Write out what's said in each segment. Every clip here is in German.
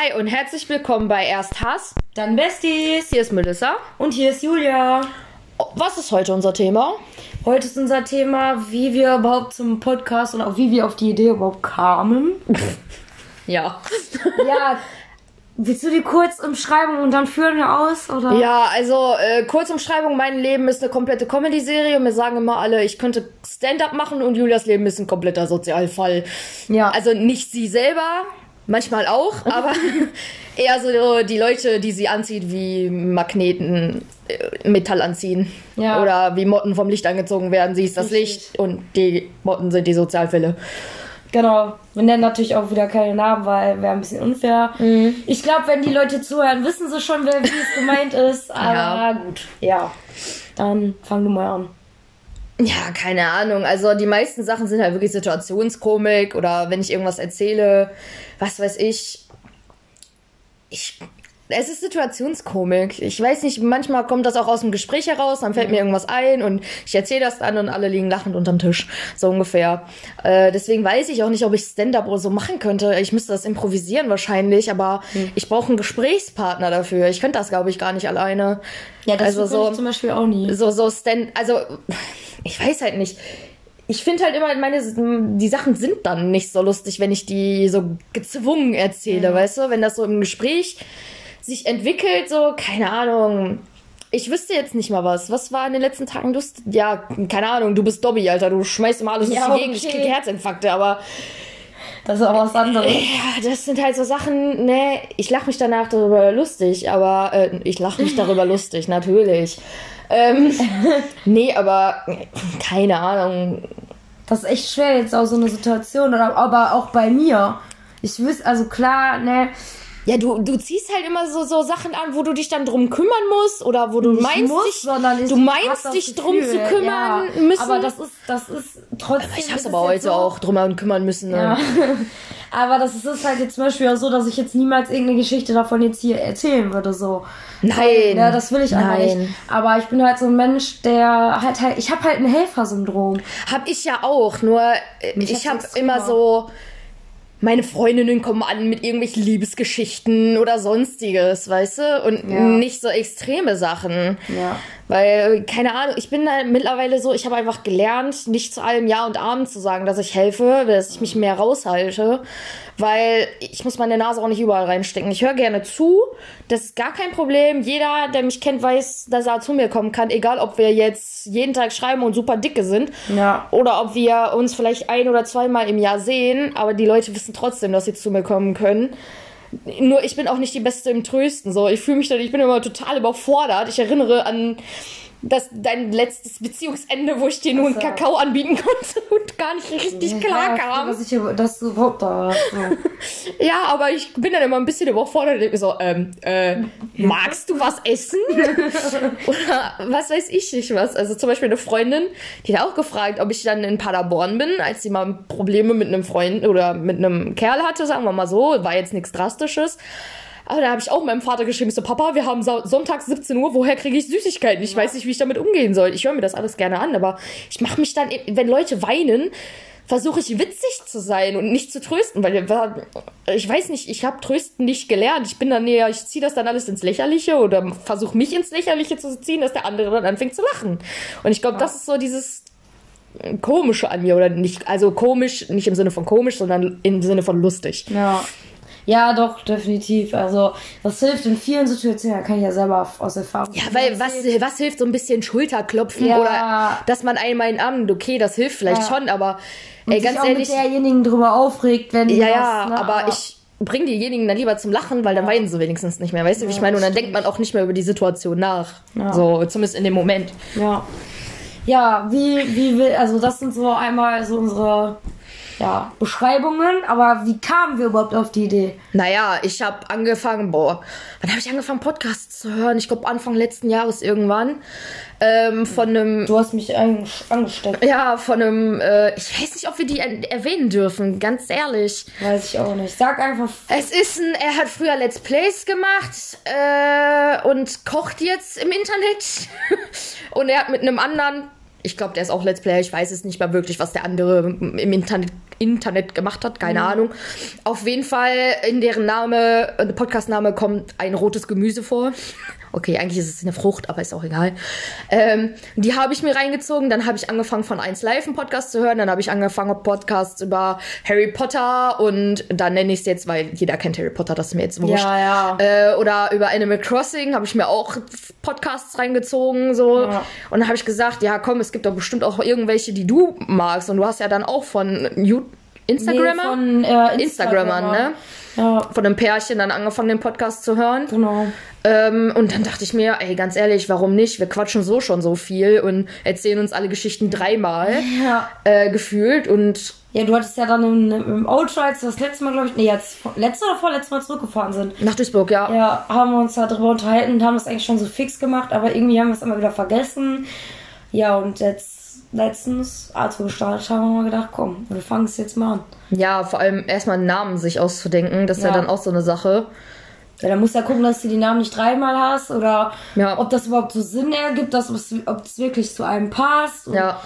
Hi und herzlich willkommen bei Erst Hass. Dann Besties. Hier ist Melissa. Und hier ist Julia. Was ist heute unser Thema? Heute ist unser Thema, wie wir überhaupt zum Podcast und auch wie wir auf die Idee überhaupt kamen. Ja. ja, willst du die kurz umschreiben und dann führen wir aus? Oder? Ja, also äh, Kurzumschreibung, mein Leben ist eine komplette Comedy-Serie. Mir sagen immer alle, ich könnte Stand-up machen und Julias Leben ist ein kompletter Sozialfall. Ja. Also nicht sie selber, manchmal auch, aber eher so die Leute, die sie anzieht, wie Magneten äh, Metall anziehen. Ja. Oder wie Motten vom Licht angezogen werden. Sie ist das. Licht und die Motten sind die Sozialfälle. Genau. Wir nennen natürlich auch wieder keine Namen, weil wäre ein bisschen unfair. Ich glaube, wenn die Leute zuhören, wissen sie schon, wer wie es gemeint ist. Aber Ja. gut. Ja. Dann fang du mal an. Ja, keine Ahnung. Also die meisten Sachen sind halt wirklich Situationskomik oder wenn ich irgendwas erzähle, was weiß ich. Ich. Es ist Situationskomik. Ich weiß nicht, manchmal kommt das auch aus dem Gespräch heraus, dann fällt mir irgendwas ein und ich erzähle das dann und alle liegen lachend unterm Tisch. So ungefähr. Äh, deswegen weiß ich auch nicht, ob ich Stand-up oder so machen könnte. Ich müsste das improvisieren wahrscheinlich, aber ich brauche einen Gesprächspartner dafür. Ich könnte das, glaube ich, gar nicht alleine. Ja, das also so ich zum Beispiel auch nie. so so Stand also ich weiß halt nicht ich finde halt immer meine die Sachen sind dann nicht so lustig wenn ich die so gezwungen erzähle weißt du wenn das so im Gespräch sich entwickelt so keine Ahnung ich wüsste jetzt nicht mal was. Was war in den letzten Tagen lustig? Ja, keine Ahnung, du bist Dobby, Alter. Du schmeißt immer alles Ja, die Gegend. Ich okay. krieg Herzinfarkte, aber Das ist auch was anderes. ja, das sind halt so Sachen, ne, ich lache mich danach darüber lustig, aber äh, ich lache mich darüber lustig, natürlich. Ähm, nee, aber keine Ahnung. Das ist echt schwer jetzt auch so eine Situation, aber auch bei mir. Ich wüsste, also klar, ne, Ja, du, du ziehst halt immer so, so Sachen an, wo du dich dann drum kümmern musst oder wo du nicht meinst, muss, dich, ich du hab meinst dich drum Gefühl, zu kümmern ja. müssen. Aber das ist, das ist trotzdem. ich ist hab's aber heute so, auch drum kümmern müssen. Ne? Ja. aber das ist halt jetzt zum Beispiel auch so, dass ich jetzt niemals irgendeine Geschichte davon jetzt hier erzählen würde, so. Nein. Ja, das will ich einfach Nein. nicht. Aber ich bin halt so ein Mensch, der halt halt, ich habe halt ein Helfersyndrom. Hab ich ja auch, nur äh, ich hab jetzt immer immer. so. Meine Freundinnen kommen an mit irgendwelchen Liebesgeschichten oder sonstiges, weißt du? Und Ja. nicht so extreme Sachen. Ja. Weil, keine Ahnung, ich bin da mittlerweile so, ich habe einfach gelernt, nicht zu allem Ja und Amen zu sagen, dass ich helfe, dass ich mich mehr raushalte. Weil ich muss meine Nase auch nicht überall reinstecken. Ich höre gerne zu, das ist gar kein Problem. Jeder, der mich kennt, weiß, dass er zu mir kommen kann. Egal, ob wir jetzt jeden Tag schreiben und super dicke sind. Ja. Oder ob wir uns vielleicht ein oder zweimal im Jahr sehen. Aber die Leute wissen trotzdem, dass sie zu mir kommen können. Nur ich bin auch nicht die Beste im Trösten. So, ich fühle mich dann, ich bin immer total überfordert. Ich erinnere an das dein letztes Beziehungsende, wo ich dir nur einen Kakao anbieten konnte und gar nicht richtig klar kam. Dass ich du überhaupt da so. Ja, aber ich bin dann immer ein bisschen überfordert und denke so, ähm, äh, magst du was essen? Oder was weiß ich nicht was. Also zum Beispiel eine Freundin, die hat auch gefragt, ob ich dann in Paderborn bin, als sie mal Probleme mit einem Freund oder mit einem Kerl hatte, sagen wir mal so. War jetzt nichts Drastisches. Aber da habe ich auch meinem Vater geschrieben, so Papa, wir haben Sonntag 17 Uhr, woher kriege ich Süßigkeiten? Ich weiß nicht, wie ich damit umgehen soll. Ich höre mir das alles gerne an, aber ich mache mich dann, wenn Leute weinen, versuche ich witzig zu sein und nicht zu trösten, weil ich weiß nicht, ich habe trösten nicht gelernt. Ich bin dann eher, ich ziehe das dann alles ins Lächerliche oder versuche mich ins Lächerliche zu ziehen, dass der andere dann anfängt zu lachen. Und ich glaube, das ist so dieses komische an mir oder nicht, also komisch, nicht im Sinne von komisch, sondern im Sinne von lustig. Ja. Ja, doch, definitiv. Also, das hilft in vielen Situationen, da kann ich ja selber aus Erfahrung. Ja, weil was, was hilft so ein bisschen Schulterklopfen Ja. oder dass man einmal in Arm, okay, das hilft vielleicht Ja. schon, aber Und ey, sich ganz auch ehrlich, mit derjenigen drüber aufregt, wenn ja, ja, ne, aber ich bring diejenigen dann lieber zum Lachen, weil dann weinen sie wenigstens nicht mehr, weißt du, wie ich meine? Und dann denkt man auch nicht mehr über die Situation nach. So, zumindest in dem Moment. Ja. Ja, wie, wie will, also das sind so einmal so unsere ja, Beschreibungen, aber wie kamen wir überhaupt auf die Idee? Naja, ich habe angefangen, boah, wann habe ich angefangen, Podcasts zu hören? Ich glaube Anfang letzten Jahres irgendwann. Ähm, von einem Du hast mich ange- angesteckt, Ja, von einem, äh, ich weiß nicht, ob wir die er erwähnen dürfen, ganz ehrlich. weiß ich auch nicht. Sag einfach, Es ist ein, er hat früher Let's Plays gemacht äh, und kocht jetzt im Internet. und er hat mit einem anderen Ich glaube, der ist auch Let's Player. Ich weiß es nicht mal wirklich, was der andere im Internet, Internet gemacht hat. Keine Ahnung. Auf jeden Fall in deren Name, äh, Podcast-Name kommt ein rotes Gemüse vor. Okay, eigentlich ist es eine Frucht, aber ist auch egal. Ähm, die habe ich mir reingezogen. Dann habe ich angefangen von 1 Live einen Podcast zu hören. Dann habe ich angefangen Podcasts über Harry Potter und dann nenne ich es jetzt, weil jeder kennt Harry Potter, das ist mir jetzt wurscht. Ja, ja. Äh, oder über Animal Crossing habe ich mir auch Podcasts reingezogen. so Ja. Und dann habe ich gesagt, ja komm, es gibt doch bestimmt auch irgendwelche, die du magst. Und du hast ja dann auch von You Instagrammer? Nee, von äh, Instagrammern, ne? Ja, Von einem Pärchen dann angefangen, den Podcast zu hören. genau. Ähm, und dann dachte ich mir, ey, ganz ehrlich, warum nicht? Wir quatschen so schon so viel und erzählen uns alle Geschichten dreimal Ja. äh, gefühlt. Und Ja, du hattest ja dann im, im Outro, als wir das letzte Mal, glaube ich, nee, jetzt letzte oder vorletzte Mal zurückgefahren sind. nach Duisburg, ja. Ja, haben wir uns da drüber unterhalten und haben das eigentlich schon so fix gemacht, aber irgendwie haben wir es immer wieder vergessen. Ja, und jetzt letztens, als wir gestartet haben, haben wir gedacht, komm, wir fangen es jetzt mal an. Ja, vor allem erstmal einen Namen sich auszudenken, das ist ja. Ja. dann auch so eine Sache. Ja, dann musst du ja gucken, dass du die Namen nicht dreimal hast oder Ja. ob das überhaupt so Sinn ergibt, dass ob es wirklich zu einem passt. Und Ja.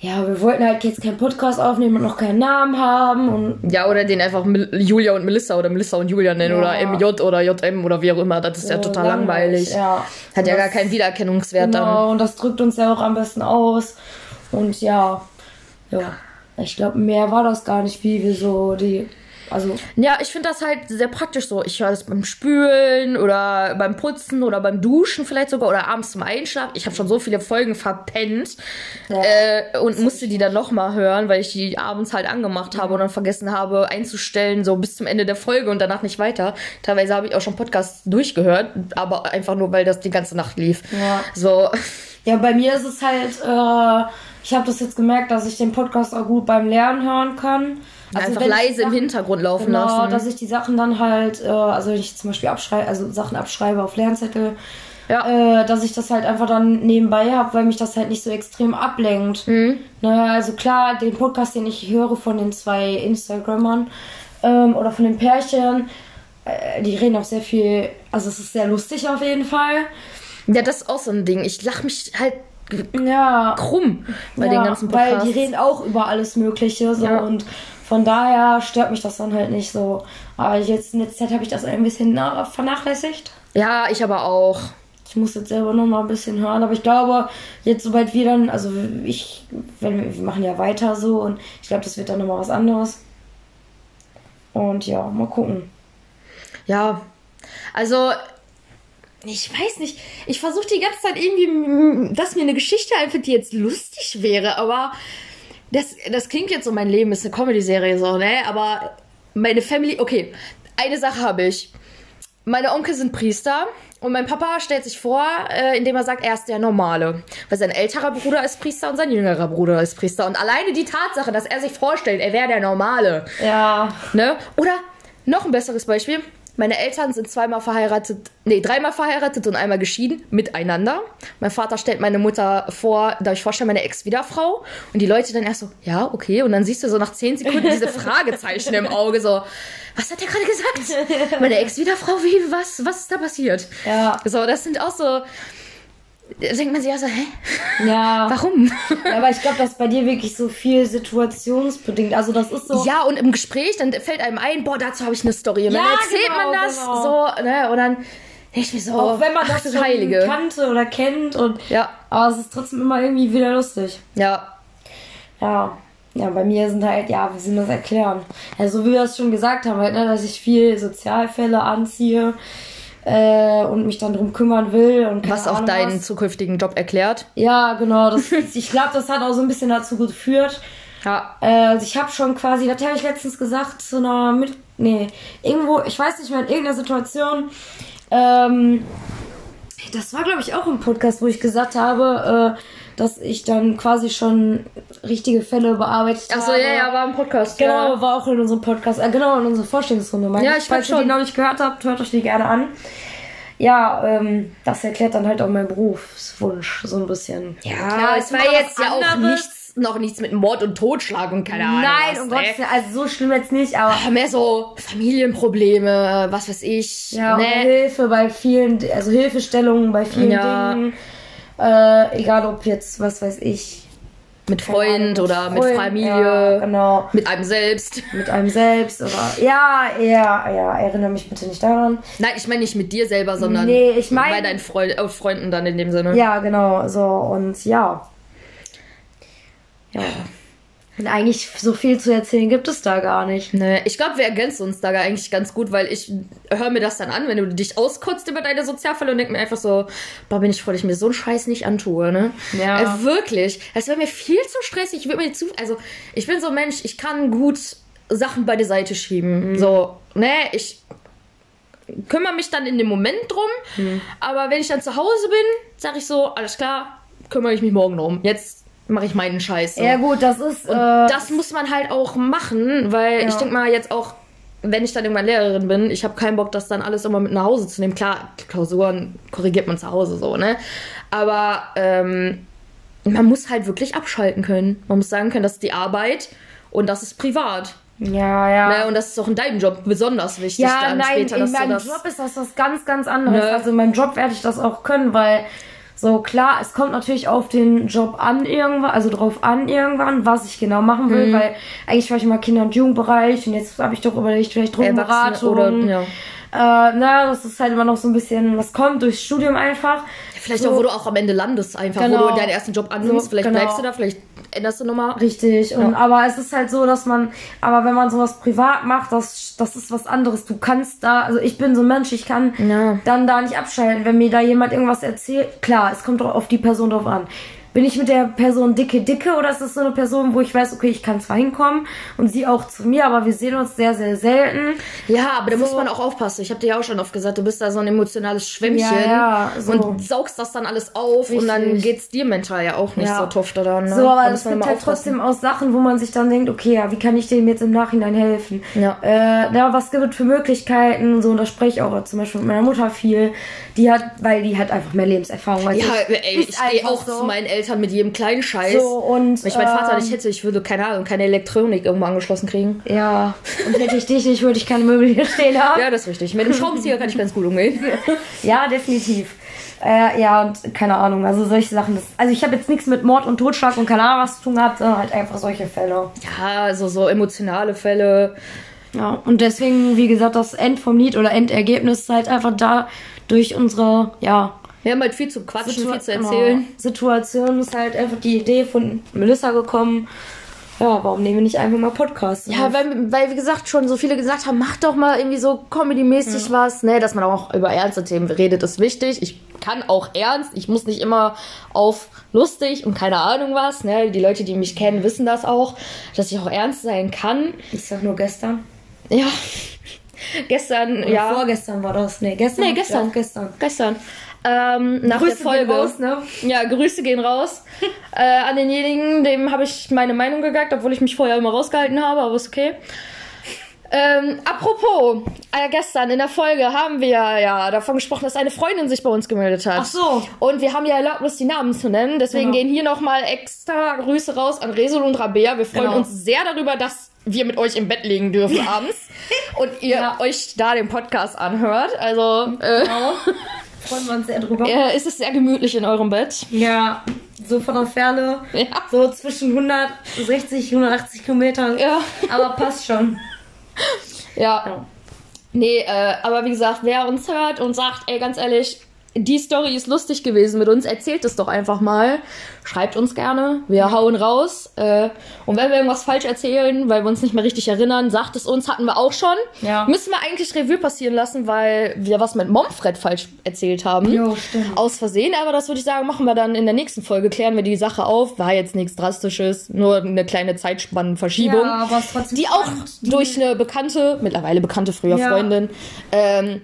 ja, wir wollten halt jetzt keinen Podcast aufnehmen und noch keinen Namen haben und Ja, oder den einfach Julia und Melissa oder Melissa und Julia nennen Ja. oder MJ oder JM oder wie auch immer. Das ist ja äh, total langweilig. Ja. Hat ja Und gar das- keinen Wiedererkennungswert dann. Genau, und das drückt uns ja auch am besten aus. Und ja, ja. Ich glaube, mehr war das gar nicht, wie wir so die. Also, Ja, ich finde das halt sehr praktisch so. Ich höre das beim Spülen oder beim Putzen oder beim Duschen vielleicht sogar oder abends zum Einschlafen. Ich habe schon so viele Folgen verpennt Ja. äh, und musste die dann nochmal hören, weil ich die abends halt angemacht habe und dann vergessen habe einzustellen, so bis zum Ende der Folge und danach nicht weiter. Teilweise habe ich auch schon Podcasts durchgehört, aber einfach nur, weil das die ganze Nacht lief. Ja. So, ja, bei mir ist es halt, äh, ich habe das jetzt gemerkt, dass ich den Podcast auch gut beim Lernen hören kann. einfach wenn ich leise im Sachen- Hintergrund laufen Genau, lassen. dass ich die Sachen dann halt, äh, also wenn ich zum Beispiel abschreibe, also Sachen abschreibe auf Lernzettel, ja. äh, dass ich das halt einfach dann nebenbei habe, weil mich das halt nicht so extrem ablenkt. Mhm. Ne, also klar, den Podcast, den ich höre von den zwei Instagrammern ähm, oder von den Pärchen, äh, die reden auch sehr viel, also es ist sehr lustig auf jeden Fall. ja, das ist auch so ein Ding. Ich lache mich halt Ja, krumm bei ja, den ganzen weil Podcasts. die reden auch über alles Mögliche so Ja. und von daher stört mich das dann halt nicht so. Aber jetzt in letzter Zeit habe ich das ein bisschen na- vernachlässigt. ja, ich aber auch. Ich muss jetzt selber noch mal ein bisschen hören, aber ich glaube, jetzt sobald wir dann, also ich, wenn wir, wir machen ja weiter so und ich glaube, das wird dann noch mal was anderes. Und ja, mal gucken. Ja, also ich weiß nicht. Ich versuche die ganze Zeit irgendwie, dass mir eine Geschichte einfällt, die jetzt lustig wäre, aber das, das klingt jetzt so, mein Leben ist eine Comedy-Serie so, ne? Aber meine Family, okay, eine Sache habe ich. Meine Onkel sind Priester und mein Papa stellt sich vor, äh, indem er sagt, er ist der Normale. Weil sein älterer Bruder ist Priester und sein jüngerer Bruder ist Priester. Und alleine die Tatsache, dass er sich vorstellt, er wäre der Normale, Ja, Ne? Oder noch ein besseres Beispiel. Meine Eltern sind zweimal verheiratet, nee, dreimal verheiratet und einmal geschieden, miteinander. Mein Vater stellt meine Mutter vor, darf ich vorstellen, meine Ex-Wiederfrau. Und die Leute dann erst so, ja, okay. Und dann siehst du so nach zehn Sekunden diese Fragezeichen im Auge, so, was hat der gerade gesagt? Meine Ex-Wiederfrau, wie, was, was ist da passiert? ja, So, das sind auch so, denkt man sich auch so, hä? ja. Warum? Ja, aber ich glaube, das ist bei dir wirklich so viel situationsbedingt. Also das ist so. Ja, und im Gespräch, dann fällt einem ein, boah, dazu habe ich eine Story. Und Ja, dann erzählt genau, man das genau. so, ne? Und dann ich mir so, Auch wenn man das Heilige. kannte oder kennt und Ja, aber es ist trotzdem immer irgendwie wieder lustig. ja. Ja. Ja, bei mir sind halt, ja, wie soll man das erklären? Ja, so wie wir es schon gesagt haben, halt, ne, dass ich viel Sozialfälle anziehe äh, und mich dann drum kümmern will und Was auch Ahnung deinen was. zukünftigen Job erklärt. Ja, genau. Das, ich glaube, das hat auch so ein bisschen dazu geführt. Ja. Äh, also ich habe schon quasi, das habe ich letztens gesagt, zu einer mit, nee, irgendwo, ich weiß nicht mehr, in irgendeiner Situation. Ähm, das war, glaube ich, auch im Podcast, wo ich gesagt habe, äh, dass ich dann quasi schon richtige Fälle bearbeitet Achso, habe. ja, ja, war im Podcast. Genau, Ja. war auch in unserem Podcast, äh, genau, in unserer Vorstellungsrunde. Ja, ich Falls glaub ihr die noch nicht gehört habt, hört euch die gerne an. Ja, ähm, das erklärt dann halt auch meinen Berufswunsch so ein bisschen. Ja, Klar, es war jetzt ja auch anderes. Noch nichts mit Mord und Totschlag und keine Ahnung. Nein, was, um? Gottes Willen, also so schlimm jetzt nicht, aber Aber Mehr so Familienprobleme, was weiß ich. ja, ne? Hilfe bei vielen, also Hilfestellungen bei vielen Ja. Dingen. Äh, egal ob jetzt, was weiß ich. Mit keine Ahnung, Freund oder mit Freund, Familie, Ja, genau. mit einem selbst. Mit einem selbst oder. Ja, ja, ja, erinnere mich bitte nicht daran. Nein, ich meine nicht mit dir selber, sondern Nee, ich mein- bei deinen Freund, äh, Freunden dann in dem Sinne. Ja, genau, so und ja. Ja. Und eigentlich so viel zu erzählen gibt es da gar nicht. Nee, ich glaube, wir ergänzen uns da eigentlich ganz gut, weil ich höre mir das dann an, wenn du dich auskotzt über deine Sozialfälle und denk mir einfach so, boah, bin ich froh, dass ich mir so einen Scheiß nicht antue, ne? Ja. Äh, wirklich. Es wäre mir viel zu stressig. Ich würde mir zu, also ich bin so ein Mensch, ich kann gut Sachen bei der Seite schieben. So, ne, ich kümmere mich dann in dem Moment drum, aber wenn ich dann zu Hause bin, sage ich so, alles klar, kümmere ich mich morgen drum. Jetzt mache ich meinen Scheiß. So. Ja, gut, das ist. Und äh, das muss man halt auch machen, weil Ja. ich denke mal jetzt auch, wenn ich dann irgendwann Lehrerin bin, ich habe keinen Bock, das dann alles immer mit nach Hause zu nehmen. Klar, Klausuren korrigiert man zu Hause so, ne? Aber ähm, man muss halt wirklich abschalten können. Man muss sagen können, das ist die Arbeit und das ist privat. ja, ja. Ne? Und das ist auch in deinem Job besonders wichtig. Ja, dann nein, später, in meinem das, Job ist das was ganz, ganz anderes. Ne? Also in meinem Job werde ich das auch können, weil so klar, es kommt natürlich auf den Job an irgendwann, also drauf an irgendwann, was ich genau machen Mhm. will, weil eigentlich war ich immer Kinder- und Jugendbereich und jetzt habe ich doch überlegt, vielleicht Drogenberatung. oder ja. Äh, na, das ist halt immer noch so ein bisschen, das kommt durchs Studium einfach. Vielleicht So. auch, wo du auch am Ende landest, einfach, wo Genau. du deinen ersten Job annimmst. So, vielleicht genau. bleibst du da, vielleicht änderst du nochmal. Richtig. Und aber es ist halt so, dass man, aber wenn man sowas privat macht, das, das ist was anderes. Du kannst da, also ich bin so ein Mensch, ich kann Ja. dann da nicht abschalten, wenn mir da jemand irgendwas erzählt. Klar, es kommt auf die Person drauf an. Bin ich mit der Person dicke, dicke oder ist das so eine Person, wo ich weiß, okay, ich kann zwar hinkommen und sie auch zu mir, aber wir sehen uns sehr, sehr selten. Ja, aber da muss man auch aufpassen. Ich habe dir ja auch schon oft gesagt, du bist da so ein emotionales Schwämmchen Ja, ja, so. und saugst das dann alles auf und dann Richtig. geht's dir mental ja auch nicht Ja. so tough oder ne? So, aber es gibt halt trotzdem auch Sachen, wo man sich dann denkt, okay, ja, wie kann ich dem jetzt im Nachhinein helfen? Ja. Äh, ja, was gibt es für Möglichkeiten? So, und da spreche ich auch zum Beispiel mit meiner Mutter viel. Die hat, weil die hat einfach mehr Lebenserfahrung als Ja, ich. ey, ich gehe einfach auch so. zu meinen Eltern mit jedem kleinen Scheiß. So, und, Wenn ich meinen Vater ähm, nicht hätte, ich würde, keine Ahnung, keine Elektronik irgendwo angeschlossen kriegen. Ja, und hätte ich dich nicht, würde ich keine Möbel hier stehen haben. Ja, das ist richtig. Mit dem Schraubenzieher kann ich ganz gut umgehen. Ja, definitiv. Äh, ja, und keine Ahnung, also solche Sachen. Das, also ich habe jetzt nichts mit Mord und Totschlag und keine Ahnung was zu tun gehabt, sondern halt einfach solche Fälle. Ja, also so emotionale Fälle. Ja, und deswegen, wie gesagt, das End vom Lied oder Endergebnis ist halt einfach da durch unsere, ja, Wir haben halt viel zu quatschen, Situa- viel zu erzählen. Genau. Situation ist halt einfach die Idee von Melissa gekommen. Ja, warum nehmen wir nicht einfach mal Podcasts? Ja, weil, weil, wie gesagt, schon so viele gesagt haben, mach doch mal irgendwie so comedy-mäßig was, ne, dass man auch über ernste Themen redet, ist wichtig. Ich kann auch ernst, ich muss nicht immer auf lustig und keine Ahnung was, ne, die Leute, die mich kennen, wissen das auch, dass ich auch ernst sein kann. Ich sag nur gestern. Ja, gestern, Oder ja, Vorgestern war das. Nee, gestern. Nee, gestern. Ja, gestern. gestern. Ähm, nach Grüße der Folge. gehen raus, ne? Ja, Grüße gehen raus äh, an denjenigen, dem habe ich meine Meinung gesagt, obwohl ich mich vorher immer rausgehalten habe, aber ist okay. Ähm, apropos, äh, gestern in der Folge haben wir ja davon gesprochen, dass eine Freundin sich bei uns gemeldet hat. Ach so. Und wir haben ja Erlaubnis, die Namen zu nennen. Deswegen Genau. gehen hier nochmal extra Grüße raus an Resel und Rabea. Wir freuen Genau. uns sehr darüber, dass wir mit euch im Bett liegen dürfen abends und ihr Ja. euch da den Podcast anhört. Also äh, Genau. Freuen wir uns sehr drüber. äh, ist es sehr gemütlich in eurem Bett. Ja, so von der Ferne. Ja. So zwischen 160, 180 Kilometern. Ja. Aber passt schon. Ja. Ja. Nee, äh, aber wie gesagt, wer uns hört und sagt, ey, ganz ehrlich, die Story ist lustig gewesen mit uns, erzählt es doch einfach mal. Schreibt uns gerne. Wir hauen raus. Äh, und wenn wir irgendwas falsch erzählen, weil wir uns nicht mehr richtig erinnern, sagt es uns, hatten wir auch schon. Ja. Müssen wir eigentlich Revue passieren lassen, weil wir was mit Momfred falsch erzählt haben. Jo, stimmt. Aus Versehen, aber das würde ich sagen, machen wir dann in der nächsten Folge, klären wir die Sache auf. War jetzt nichts Drastisches, nur eine kleine Zeitspannenverschiebung Ja, aber es trotzdem die auch spannend. Durch eine bekannte, mittlerweile bekannte früher Ja. Freundin, ähm,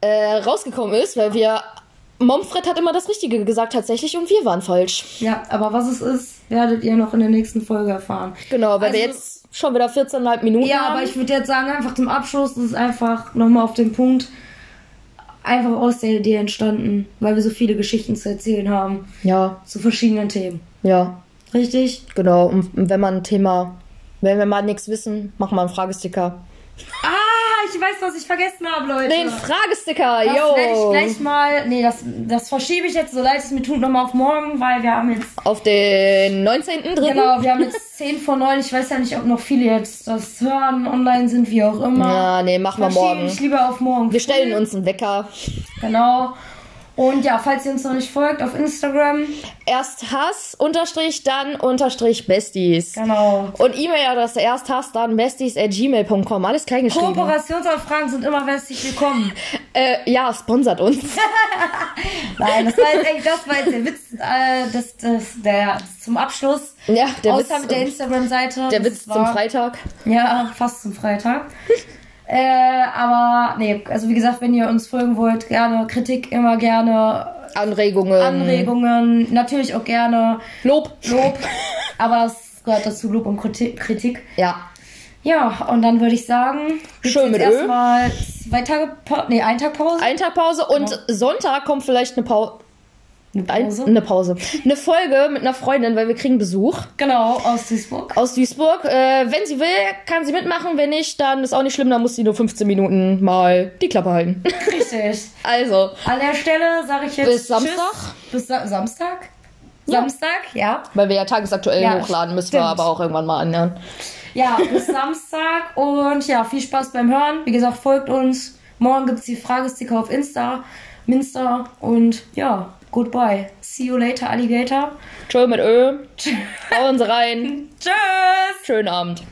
äh, rausgekommen ist, weil wir Momfred hat immer das Richtige gesagt tatsächlich und wir waren falsch. Ja, aber was es ist, werdet ihr noch in der nächsten Folge erfahren. Genau, weil wir Also- jetzt schon wieder 14,5 Minuten Ja, haben. aber ich würde jetzt sagen, einfach zum Abschluss, das ist einfach nochmal auf den Punkt, einfach aus der Idee entstanden, weil wir so viele Geschichten zu erzählen haben, ja, zu verschiedenen Themen. ja, Richtig? genau. Und wenn man ein Thema, wenn wir mal nichts wissen, machen wir einen Fragesticker. Ah, ich weiß, was ich vergessen habe, Leute. Den Fragesticker, das yo. werde ich gleich mal. Nee, das, das verschiebe ich jetzt, so leid es mir tut, nochmal auf morgen, weil wir haben jetzt. Auf den 19.3. Genau, wir haben jetzt 10 vor 9. Ich weiß ja nicht, ob noch viele jetzt das hören, online sind, wie auch immer. Ja, nee, machen wir morgen. ich lieber auf morgen. Wir stellen uns einen Wecker. Genau. Und ja, falls ihr uns noch nicht folgt, auf Instagram. Erst Hass, Unterstrich, dann Unterstrich Besties. Genau. Und E-Mail-Adresse erst Hass, dann besties at gmail.com. Alles klein geschrieben. Kooperationsanfragen sind immer herzlich willkommen. Äh, ja, sponsert uns. Nein, das war jetzt echt, das war jetzt der Witz, äh, das, das, der, das zum Abschluss. Ja, der Außer Witz, mit der Instagram-Seite. der Witz zum war- Freitag. Ja, fast zum Freitag. Äh, aber nee, also wie gesagt, wenn ihr uns folgen wollt, gerne Kritik, immer gerne Anregungen. Anregungen, natürlich auch gerne Lob. Lob, aber es gehört dazu Lob und Kriti- Kritik. Ja. Ja, und dann würde ich sagen, Schön mit erstmal zwei Tage, pa nee, ein Tag Pause. Ein Tag Pause und Sonntag kommt vielleicht eine Pause. Eine Ein, Pause. eine Pause. Eine Folge mit einer Freundin, weil wir kriegen Besuch Genau, aus Duisburg. aus Duisburg. Äh, wenn sie will, kann sie mitmachen. Wenn nicht, dann ist auch nicht schlimm. Dann muss sie nur 15 Minuten mal die Klappe halten. Richtig. Also, An der Stelle sage ich jetzt Bis Samstag? Tschüss. Bis Sa Samstag? Ja. Samstag, ja. weil wir ja tagesaktuell Ja, hochladen, müssen stimmt. wir aber auch irgendwann mal anhören. Ja, bis Samstag und ja, viel Spaß beim Hören. Wie gesagt, folgt uns. Morgen gibt's die Fragesticker auf Insta, Minster und ja, goodbye. See you later, Alligator. Tschö mit Ö. Hauen Sie rein. Tschüss! Schönen Abend.